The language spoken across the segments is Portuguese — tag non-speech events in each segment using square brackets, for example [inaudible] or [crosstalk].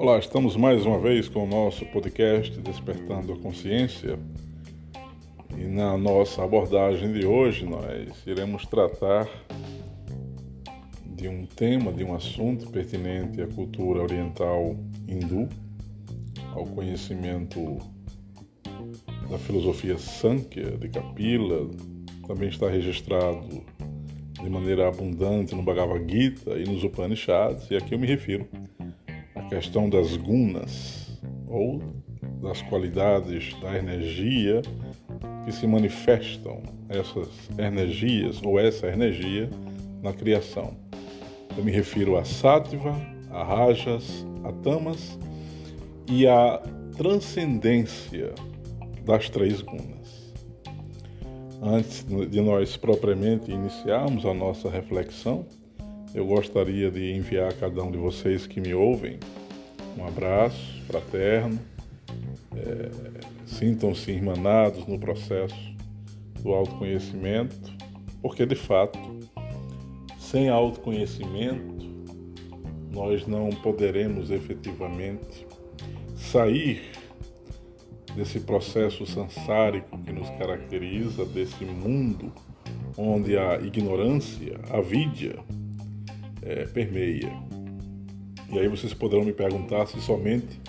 Olá, estamos mais uma vez com o nosso podcast Despertando a Consciência. E na nossa abordagem de hoje nós iremos tratar de um tema, de um assunto pertinente à cultura oriental hindu, ao conhecimento da filosofia Sankhya de Kapila, também está registrado de maneira abundante no Bhagavad Gita e nos Upanishads, e aqui eu me refiro questão das gunas, ou das qualidades da energia que se manifestam, essas energias, ou essa energia, na criação. Eu me refiro a Sattva, a Rajas, a Tamas e a transcendência das três gunas. Antes de nós propriamente iniciarmos a nossa reflexão, eu gostaria de enviar a cada um de vocês que me ouvem um abraço fraterno. É, Sintam-se irmanados no processo do autoconhecimento, porque de fato, sem autoconhecimento, nós não poderemos efetivamente sair desse processo sansárico que nos caracteriza, desse mundo onde a ignorância, a vidya, é, permeia. E aí vocês poderão me perguntar se somente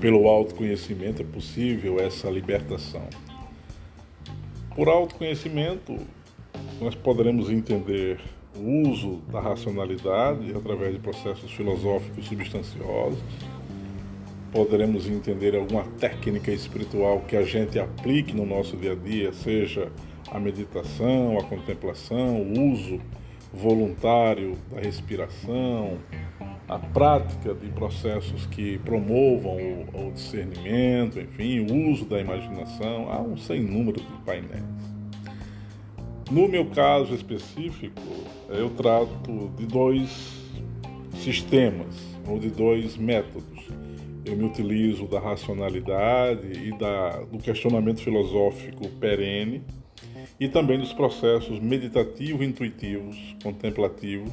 pelo autoconhecimento é possível essa libertação. Por autoconhecimento, nós poderemos entender o uso da racionalidade através de processos filosóficos substanciosos, poderemos entender alguma técnica espiritual que a gente aplique no nosso dia a dia, seja a meditação, a contemplação, o uso voluntário da respiração, a prática de processos que promovam o, o discernimento, enfim, o uso da imaginação, há um sem número de painéis. No meu caso específico, eu trato de dois sistemas ou de dois métodos eu me utilizo da racionalidade e da, do questionamento filosófico perene e também dos processos meditativos, intuitivos, contemplativos.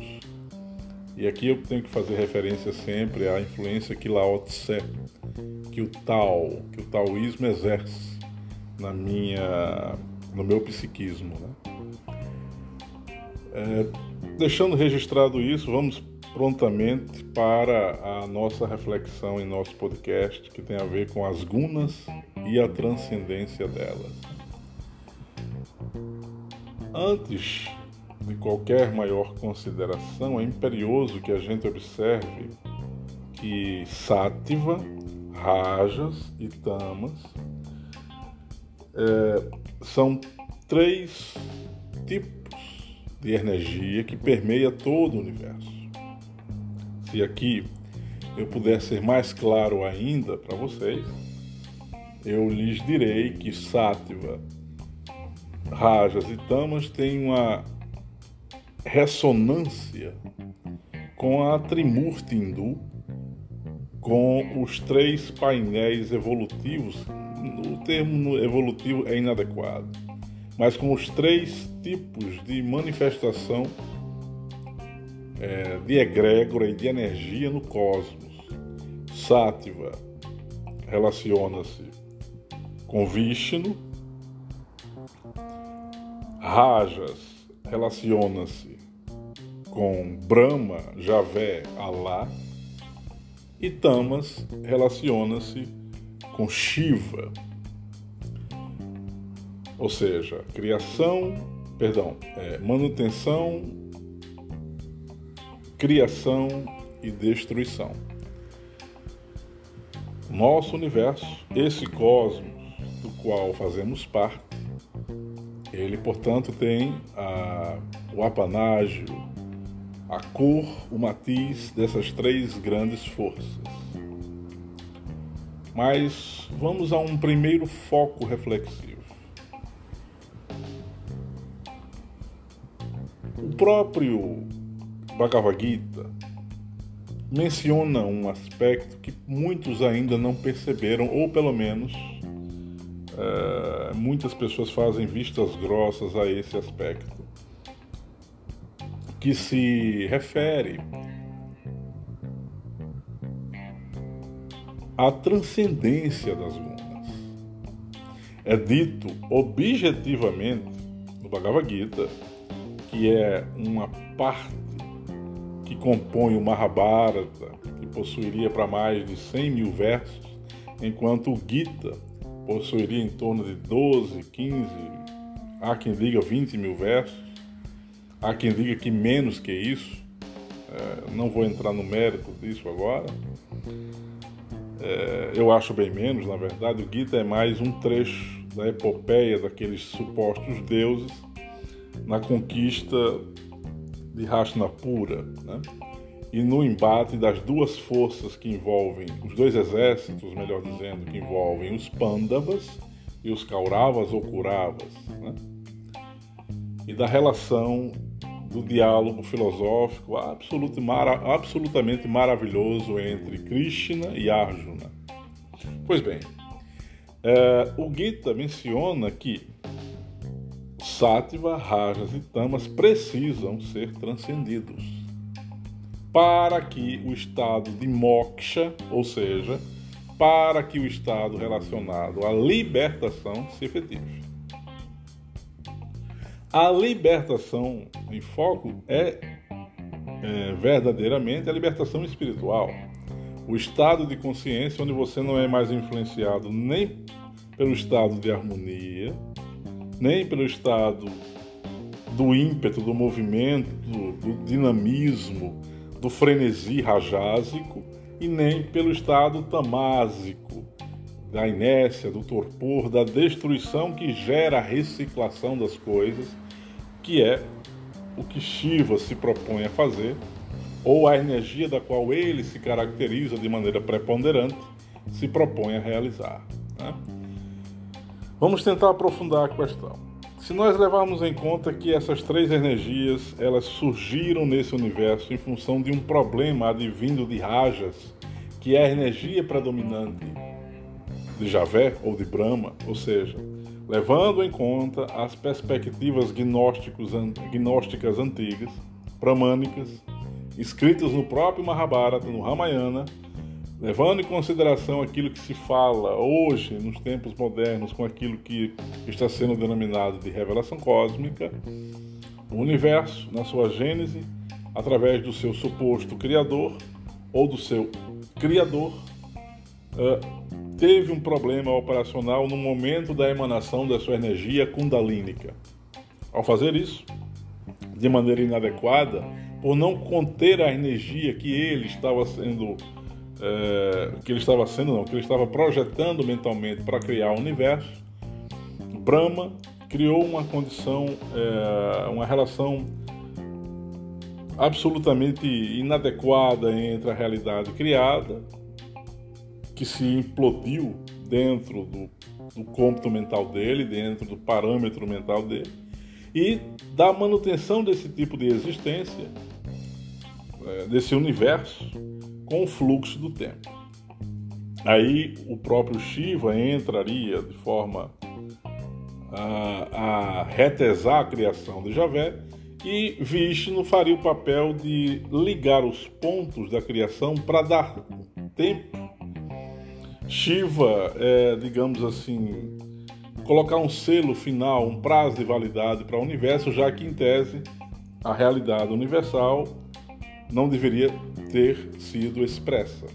E aqui eu tenho que fazer referência sempre à influência que Lao Tse, que o Tao, que o taoísmo exerce na minha, no meu psiquismo. Né? É, deixando registrado isso, vamos prontamente para a nossa reflexão em nosso podcast, que tem a ver com as gunas e a transcendência delas. Antes de qualquer maior consideração, é imperioso que a gente observe que sátiva, rajas e tamas é, são três tipos de energia que permeia todo o universo. Se aqui eu puder ser mais claro ainda para vocês, eu lhes direi que Sátiva, Rajas e Tamas têm uma ressonância com a Trimurti hindu, com os três painéis evolutivos. O termo evolutivo é inadequado, mas com os três tipos de manifestação é, de egrégora e de energia no cosmos. Sátiva relaciona-se com Vishnu, Rajas relaciona-se com Brahma, Javé, Alá, e Tamas relaciona-se com Shiva. Ou seja, criação, perdão, é, manutenção criação e destruição. Nosso universo, esse cosmos do qual fazemos parte, ele, portanto, tem a, o apanágio, a cor, o matiz dessas três grandes forças. Mas vamos a um primeiro foco reflexivo. O próprio Bhagavad Gita menciona um aspecto que muitos ainda não perceberam, ou pelo menos é, muitas pessoas fazem vistas grossas a esse aspecto, que se refere a transcendência das gunas. É dito objetivamente no Bhagavad Gita, que é uma parte que compõe o Mahabharata, que possuiria para mais de 100 mil versos, enquanto o Gita possuiria em torno de 12, 15, há quem diga 20 mil versos, há quem diga que menos que isso, é, não vou entrar no mérito disso agora. É, eu acho bem menos, na verdade, o Gita é mais um trecho da epopeia daqueles supostos deuses na conquista de Hastinapura, né? e no embate das duas forças que envolvem, os dois exércitos, melhor dizendo, que envolvem os Pandavas e os Kauravas ou Kuravas, né? e da relação do diálogo filosófico absolutamente maravilhoso entre Krishna e Arjuna. Pois bem, é, o Gita menciona que Sátiva, Rajas e Tamas precisam ser transcendidos para que o estado de moksha, ou seja, para que o estado relacionado à libertação se efetive. A libertação em foco é, é verdadeiramente a libertação espiritual. O estado de consciência onde você não é mais influenciado nem pelo estado de harmonia, nem pelo estado do ímpeto, do movimento, do dinamismo, do frenesi rajásico e nem pelo estado tamásico, da inércia, do torpor, da destruição que gera a reciclação das coisas que é o que Shiva se propõe a fazer, ou a energia da qual ele se caracteriza de maneira preponderante, se propõe a realizar. Né? Vamos tentar aprofundar a questão. Se nós levarmos em conta que essas três energias elas surgiram nesse universo em função de um problema advindo de Rajas, que é a energia predominante de Javé ou de Brahma, ou seja, levando em conta as perspectivas gnósticas antigas, pramânicas, escritas no próprio Mahabharata, no Ramayana, levando em consideração aquilo que se fala hoje, nos tempos modernos, com aquilo que está sendo denominado de revelação cósmica, o universo, na sua gênese, através do seu suposto criador ou do seu criador, teve um problema operacional no momento da emanação da sua energia kundalínica. Ao fazer isso, de maneira inadequada, por não conter a energia que ele estava sendo é, que ele estava sendo não, que ele estava projetando mentalmente para criar o universo, Brahma criou uma condição, é, uma relação absolutamente inadequada entre a realidade criada que se implodiu dentro do, do cômputo mental dele, dentro do parâmetro mental dele, e da manutenção desse tipo de existência, é, desse universo, com o fluxo do tempo. Aí o próprio Shiva entraria de forma a, a retesar a criação de Javé e Vishnu faria o papel de ligar os pontos da criação para dar tempo Shiva é, digamos assim, colocar um selo final, um prazo de validade para o universo, já que, em tese, a realidade universal não deveria ter sido expressa,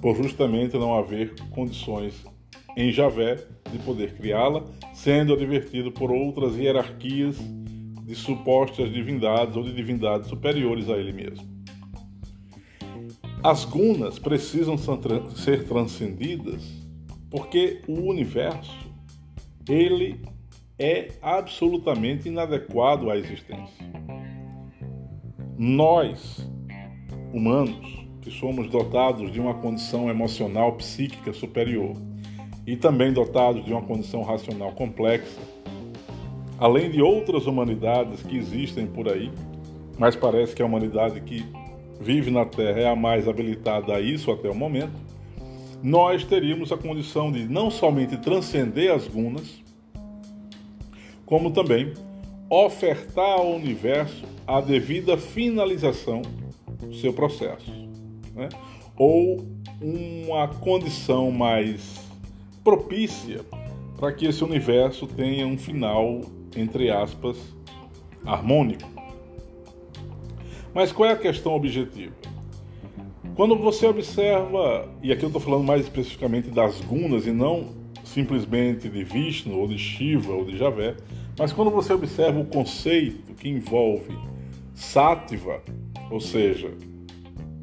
por justamente não haver condições em Javé de poder criá-la, sendo advertido por outras hierarquias de supostas divindades ou de divindades superiores a ele mesmo. As gunas precisam ser transcendidas porque o universo ele é absolutamente inadequado à existência. Nós, humanos, que somos dotados de uma condição emocional psíquica superior e também dotados de uma condição racional complexa, além de outras humanidades que existem por aí, mas parece que a humanidade que vive na Terra é a mais habilitada a isso até o momento, nós teríamos a condição de não somente transcender as gunas, como também ofertar ao universo a devida finalização do seu processo, né? ou uma condição mais propícia para que esse universo tenha um final, entre aspas, harmônico. Mas qual é a questão objetiva? Quando você observa, e aqui eu estou falando mais especificamente das gunas e não simplesmente de Vishnu ou de Shiva ou de Javé, mas quando você observa o conceito que envolve Sattva, ou seja,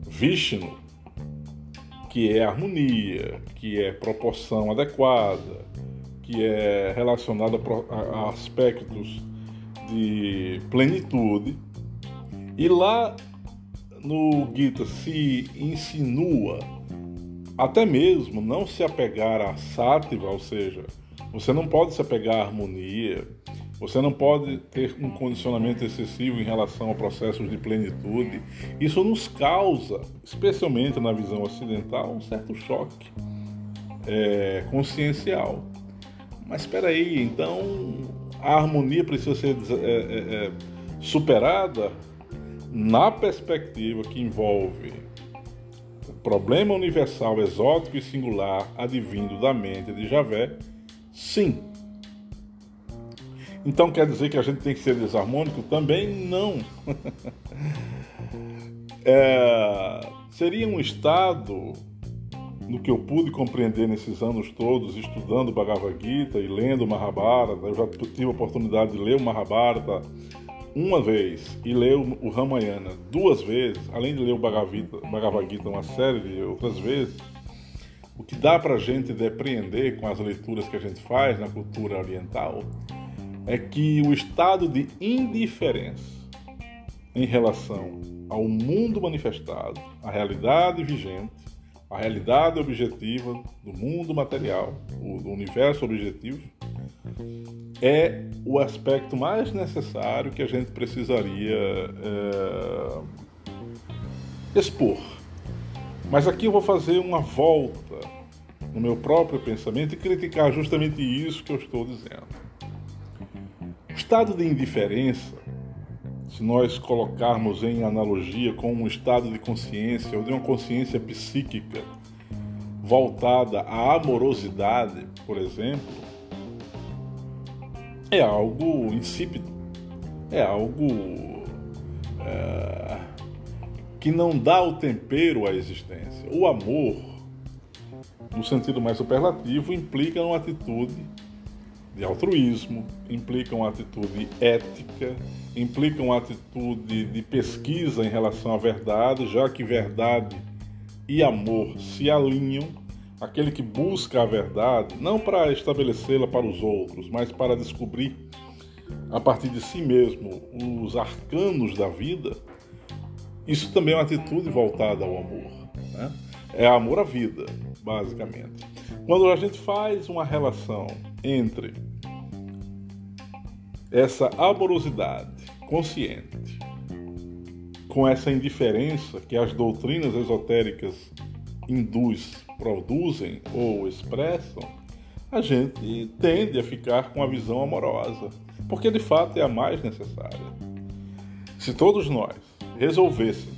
Vishnu, que é harmonia, que é proporção adequada, que é relacionada a aspectos de plenitude, e lá no Gita se insinua até mesmo não se apegar a sátiva, ou seja, você não pode se apegar à harmonia, você não pode ter um condicionamento excessivo em relação a processos de plenitude. Isso nos causa, especialmente na visão ocidental, um certo choque é, consciencial. Mas espera aí, então a harmonia precisa ser é, é, é, superada na perspectiva que envolve o problema universal, exótico e singular advindo da mente de Javé, sim. Então quer dizer que a gente tem que ser desarmônico? Também não. [laughs] é, seria um estado, no que eu pude compreender nesses anos todos, estudando Bhagavad Gita e lendo Mahabharata, eu já tive a oportunidade de ler o Mahabharata uma vez e ler o Ramayana duas vezes, além de ler o Bhagavad Gita uma série de outras vezes, o que dá para a gente depreender com as leituras que a gente faz na cultura oriental é que o estado de indiferença em relação ao mundo manifestado, à realidade vigente, à realidade objetiva do mundo material, do universo objetivo, é o aspecto mais necessário que a gente precisaria é, expor. Mas aqui eu vou fazer uma volta no meu próprio pensamento e criticar justamente isso que eu estou dizendo. O estado de indiferença, se nós colocarmos em analogia com um estado de consciência ou de uma consciência psíquica voltada à amorosidade, por exemplo, é algo insípido, é algo é, que não dá o tempero à existência. O amor, no sentido mais superlativo, implica uma atitude de altruísmo, implica uma atitude ética, implica uma atitude de pesquisa em relação à verdade, já que verdade e amor se alinham aquele que busca a verdade, não para estabelecê-la para os outros, mas para descobrir a partir de si mesmo os arcanos da vida, isso também é uma atitude voltada ao amor. Né? É amor à vida, basicamente. Quando a gente faz uma relação entre essa amorosidade consciente com essa indiferença que as doutrinas esotéricas hindus produzem ou expressam, a gente tende a ficar com a visão amorosa, porque de fato é a mais necessária. Se todos nós resolvêssemos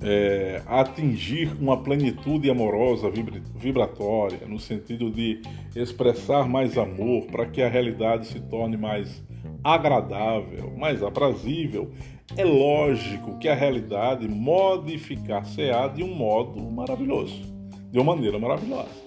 é, atingir uma plenitude amorosa vibratória, no sentido de expressar mais amor para que a realidade se torne mais agradável, mais aprazível, é lógico que a realidade modificar-se-á de um modo maravilhoso, de uma maneira maravilhosa.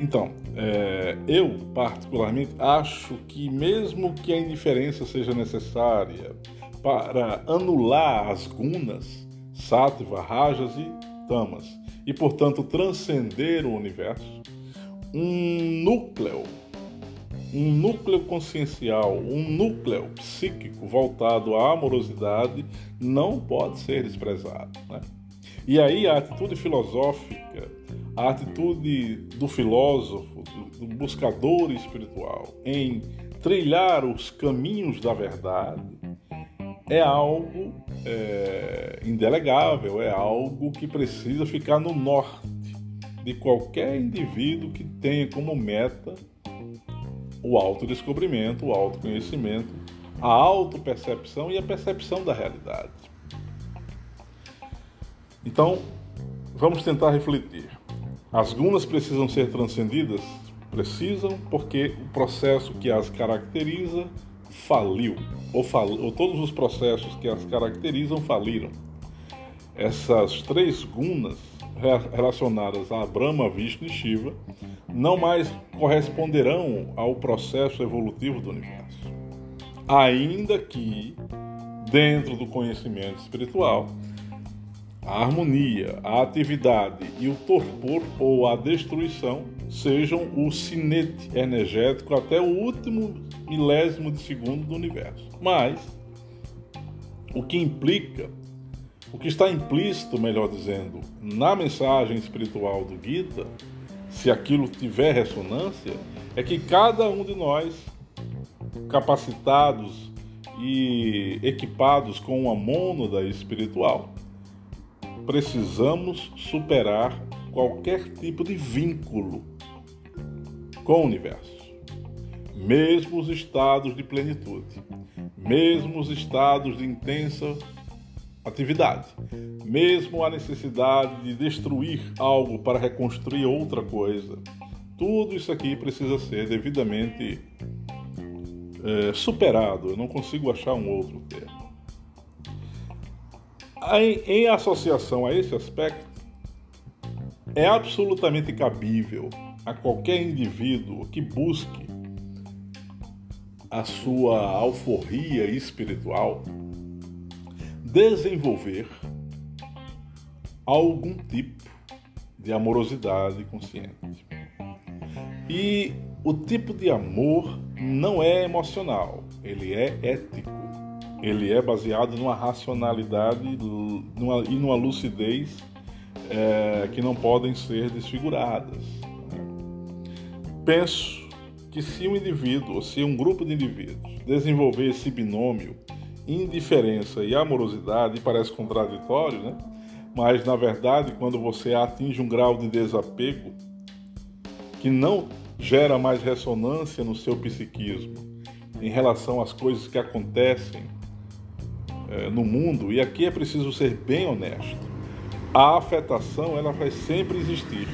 Então, é, eu particularmente acho que, mesmo que a indiferença seja necessária para anular as gunas, sattva, rajas e tamas, e portanto transcender o universo, um núcleo um núcleo consciencial, um núcleo psíquico voltado à amorosidade não pode ser desprezado. Né? E aí a atitude filosófica, a atitude do filósofo, do buscador espiritual em trilhar os caminhos da verdade é algo é, indelegável, é algo que precisa ficar no norte de qualquer indivíduo que tenha como meta o autodescobrimento, o autoconhecimento, a autopercepção e a percepção da realidade. Então, vamos tentar refletir. As gunas precisam ser transcendidas? Precisam, porque o processo que as caracteriza faliu, ou, fal ou todos os processos que as caracterizam faliram. Essas três gunas relacionadas a Brahma, Vishnu e Shiva não mais corresponderão ao processo evolutivo do universo. Ainda que, dentro do conhecimento espiritual, a harmonia, a atividade e o torpor ou a destruição sejam o cinete energético até o último milésimo de segundo do universo. Mas o que implica, o que está implícito, melhor dizendo, na mensagem espiritual do Gita, se aquilo tiver ressonância, é que cada um de nós, capacitados e equipados com uma mônada espiritual, precisamos superar qualquer tipo de vínculo com o universo. Mesmo os estados de plenitude, mesmo os estados de intensa atividade, mesmo a necessidade de destruir algo para reconstruir outra coisa, tudo isso aqui precisa ser devidamente é, superado. Eu não consigo achar um outro termo. Em, em associação a esse aspecto, é absolutamente cabível a qualquer indivíduo que busque a sua alforria espiritual desenvolver algum tipo de amorosidade consciente. E o tipo de amor não é emocional, ele é ético. Ele é baseado numa racionalidade numa, e numa lucidez é, que não podem ser desfiguradas. Penso que se um indivíduo, ou se um grupo de indivíduos desenvolver esse binômio indiferença e amorosidade, parece contraditório, né? Mas na verdade, quando você atinge um grau de desapego que não gera mais ressonância no seu psiquismo em relação às coisas que acontecem é, no mundo, e aqui é preciso ser bem honesto. A afetação ela vai sempre existir.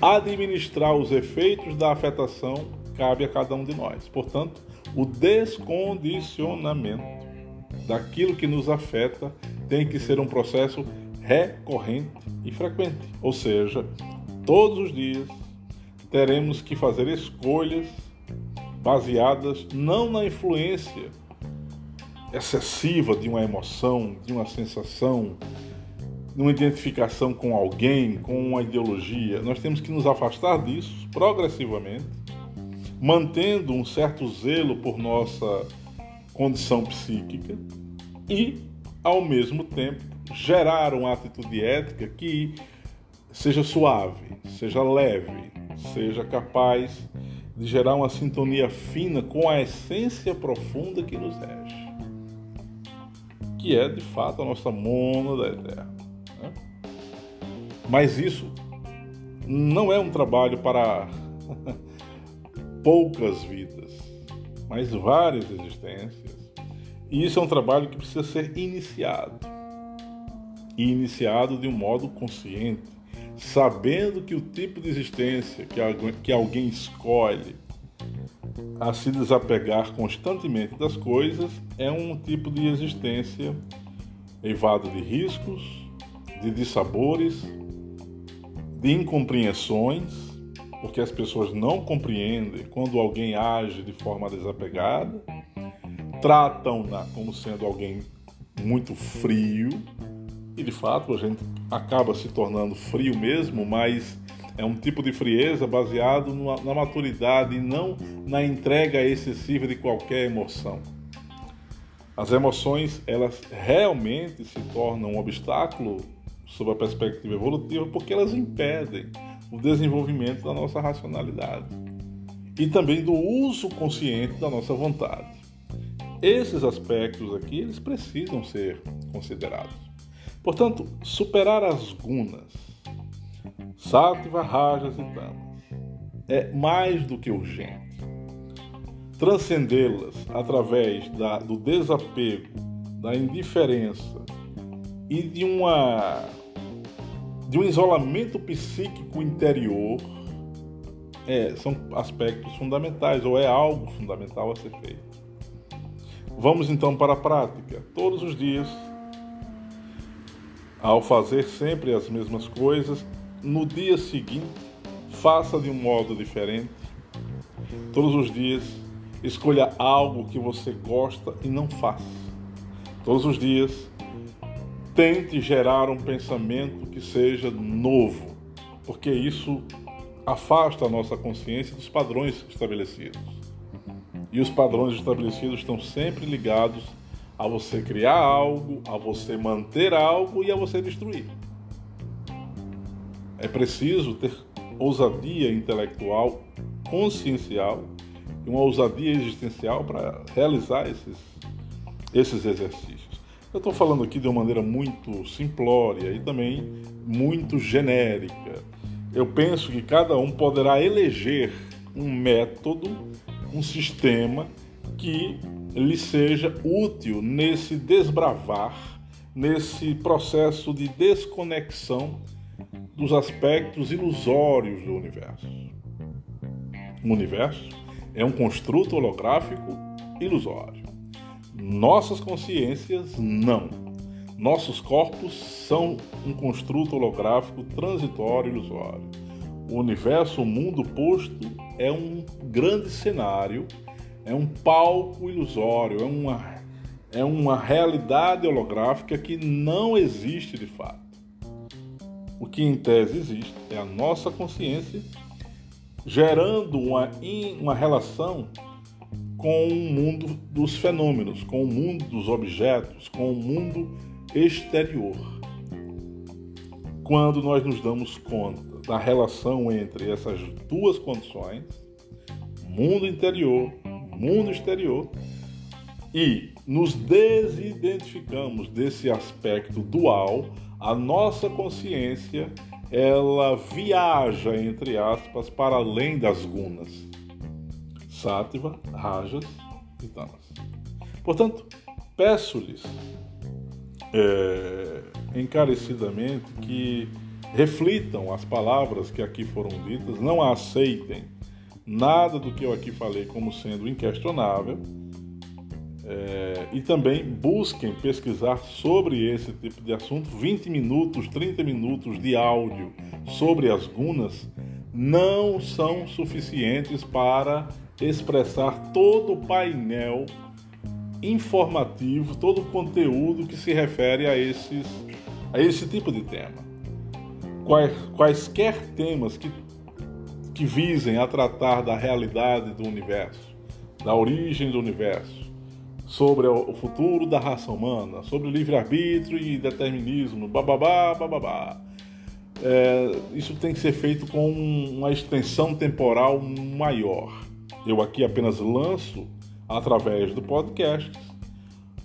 Administrar os efeitos da afetação cabe a cada um de nós. Portanto, o descondicionamento daquilo que nos afeta tem que ser um processo recorrente e frequente. Ou seja, todos os dias teremos que fazer escolhas baseadas não na influência excessiva de uma emoção, de uma sensação, de uma identificação com alguém, com uma ideologia. Nós temos que nos afastar disso progressivamente, mantendo um certo zelo por nossa condição psíquica e, ao mesmo tempo, gerar uma atitude ética que seja suave, seja leve, seja capaz de gerar uma sintonia fina com a essência profunda que nos rege, que é de fato a nossa mônada eterna. Né? Mas isso não é um trabalho para [laughs] poucas vidas, mas várias existências e isso é um trabalho que precisa ser iniciado. E iniciado de um modo consciente, sabendo que o tipo de existência que alguém escolhe a se desapegar constantemente das coisas é um tipo de existência eivado de riscos, de dissabores, de incompreensões, porque as pessoas não compreendem quando alguém age de forma desapegada tratam-na como sendo alguém muito frio, e de fato a gente acaba se tornando frio mesmo, mas é um tipo de frieza baseado na maturidade e não na entrega excessiva de qualquer emoção. As emoções, elas realmente se tornam um obstáculo sob a perspectiva evolutiva porque elas impedem o desenvolvimento da nossa racionalidade e também do uso consciente da nossa vontade. Esses aspectos aqui, eles precisam ser considerados. Portanto, superar as gunas, sattva, rajas e tamas, é mais do que urgente. Transcendê-las através da, do desapego, da indiferença e de uma de um isolamento psíquico interior é, são aspectos fundamentais, ou é algo fundamental a ser feito. Vamos então para a prática. Todos os dias, ao fazer sempre as mesmas coisas, no dia seguinte, faça de um modo diferente. Todos os dias, escolha algo que você gosta e não faça. Todos os dias, tente gerar um pensamento que seja novo, porque isso afasta a nossa consciência dos padrões estabelecidos. E os padrões estabelecidos estão sempre ligados a você criar algo, a você manter algo e a você destruir. É preciso ter ousadia intelectual, consciencial e uma ousadia existencial para realizar esses, esses exercícios. Eu estou falando aqui de uma maneira muito simplória e também muito genérica. Eu penso que cada um poderá eleger um método, um sistema que lhe seja útil nesse desbravar, nesse processo de desconexão dos aspectos ilusórios do universo. O universo é um construto holográfico ilusório. Nossas consciências, não. Nossos corpos são um construto holográfico transitório ilusório. O universo, o mundo posto, é um grande cenário, é um palco ilusório, é uma, é uma realidade holográfica que não existe de fato. O que em tese existe é a nossa consciência gerando uma, uma relação com o mundo dos fenômenos, com o mundo dos objetos, com o mundo exterior. Quando nós nos damos conta da relação entre essas duas condições, mundo interior, mundo exterior, e nos desidentificamos desse aspecto dual, a nossa consciência ela viaja entre aspas para além das gunas Sátiva, Rajas e Tamas. Portanto, peço-lhes é, encarecidamente que reflitam as palavras que aqui foram ditas, não aceitem nada do que eu aqui falei como sendo inquestionável é, e também busquem pesquisar sobre esse tipo de assunto. 20 minutos, 30 minutos de áudio sobre as gunas não são suficientes para expressar todo o painel informativo, todo o conteúdo que se refere a, esses, a esse tipo de tema. Quais, quaisquer temas que, que visem a tratar da realidade do universo, da origem do universo, sobre o futuro da raça humana, sobre livre-arbítrio e determinismo, bababá, bababá. É, isso tem que ser feito com uma extensão temporal maior. Eu aqui apenas lanço, através do podcast,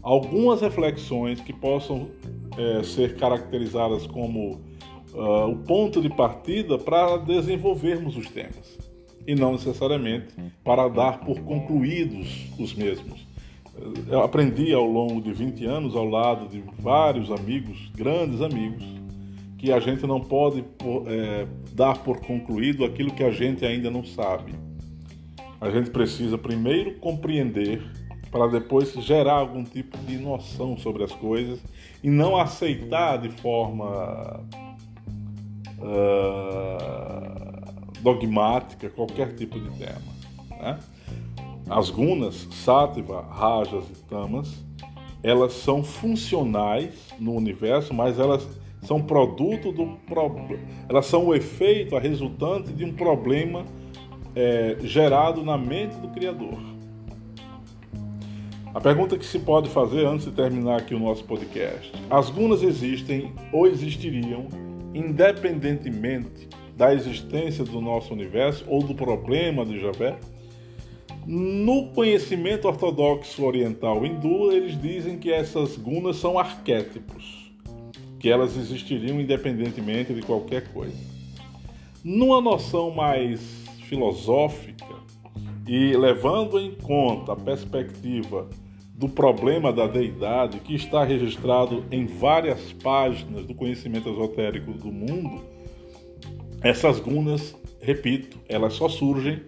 algumas reflexões que possam é, ser caracterizadas como uh, o ponto de partida para desenvolvermos os temas, e não necessariamente para dar por concluídos os mesmos. Eu aprendi ao longo de 20 anos, ao lado de vários amigos, grandes amigos, que a gente não pode é, dar por concluído aquilo que a gente ainda não sabe. A gente precisa primeiro compreender para depois gerar algum tipo de noção sobre as coisas e não aceitar de forma uh, dogmática qualquer tipo de tema. Né? As gunas, sátiva, rajas e tamas, elas são funcionais no universo, mas elas são produto do problema, elas são o efeito, a resultante de um problema é, gerado na mente do Criador. A pergunta que se pode fazer antes de terminar aqui o nosso podcast: as gunas existem ou existiriam independentemente da existência do nosso universo ou do problema de Javé? No conhecimento ortodoxo oriental hindu, eles dizem que essas gunas são arquétipos, que elas existiriam independentemente de qualquer coisa. Numa noção mais filosófica e levando em conta a perspectiva do problema da deidade, que está registrado em várias páginas do conhecimento esotérico do mundo, essas gunas, repito, elas só surgem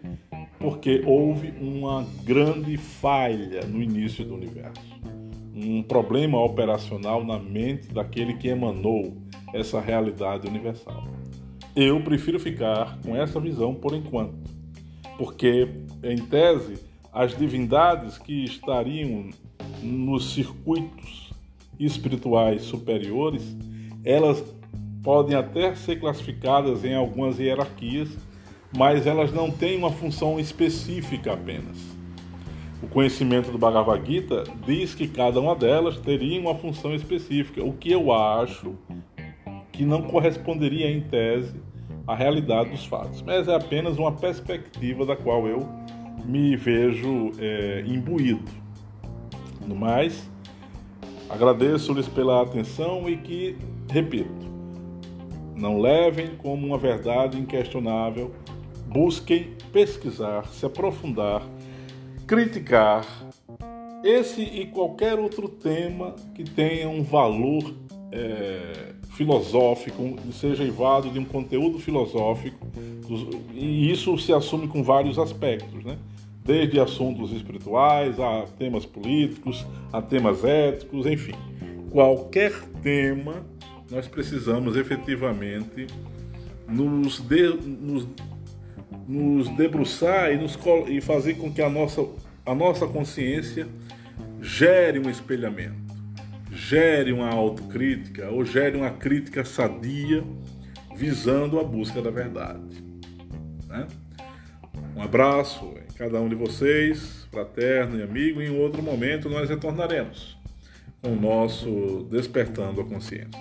porque houve uma grande falha no início do universo. Um problema operacional na mente daquele que emanou essa realidade universal. Eu prefiro ficar com essa visão por enquanto, porque, em tese, as divindades que estariam nos circuitos espirituais superiores, elas podem até ser classificadas em algumas hierarquias, mas elas não têm uma função específica apenas. O conhecimento do Bhagavad Gita diz que cada uma delas teria uma função específica, o que eu acho que não corresponderia em tese à realidade dos fatos, mas é apenas uma perspectiva da qual eu me vejo é, imbuído. No mais, agradeço-lhes pela atenção e que, repito, não levem como uma verdade inquestionável, busquem pesquisar, se aprofundar, criticar esse e qualquer outro tema que tenha um valor é, filosófico, seja evado de um conteúdo filosófico, e isso se assume com vários aspectos, né? desde assuntos espirituais a temas políticos, a temas éticos, enfim. Qualquer tema, nós precisamos efetivamente nos, de, nos, nos debruçar e, nos, e fazer com que a nossa, a nossa consciência gere um espelhamento, gere uma autocrítica ou gere uma crítica sadia visando a busca da verdade. Né? Um abraço em cada um de vocês, fraterno e amigo, e em outro momento nós retornaremos com o nosso Despertando a Consciência.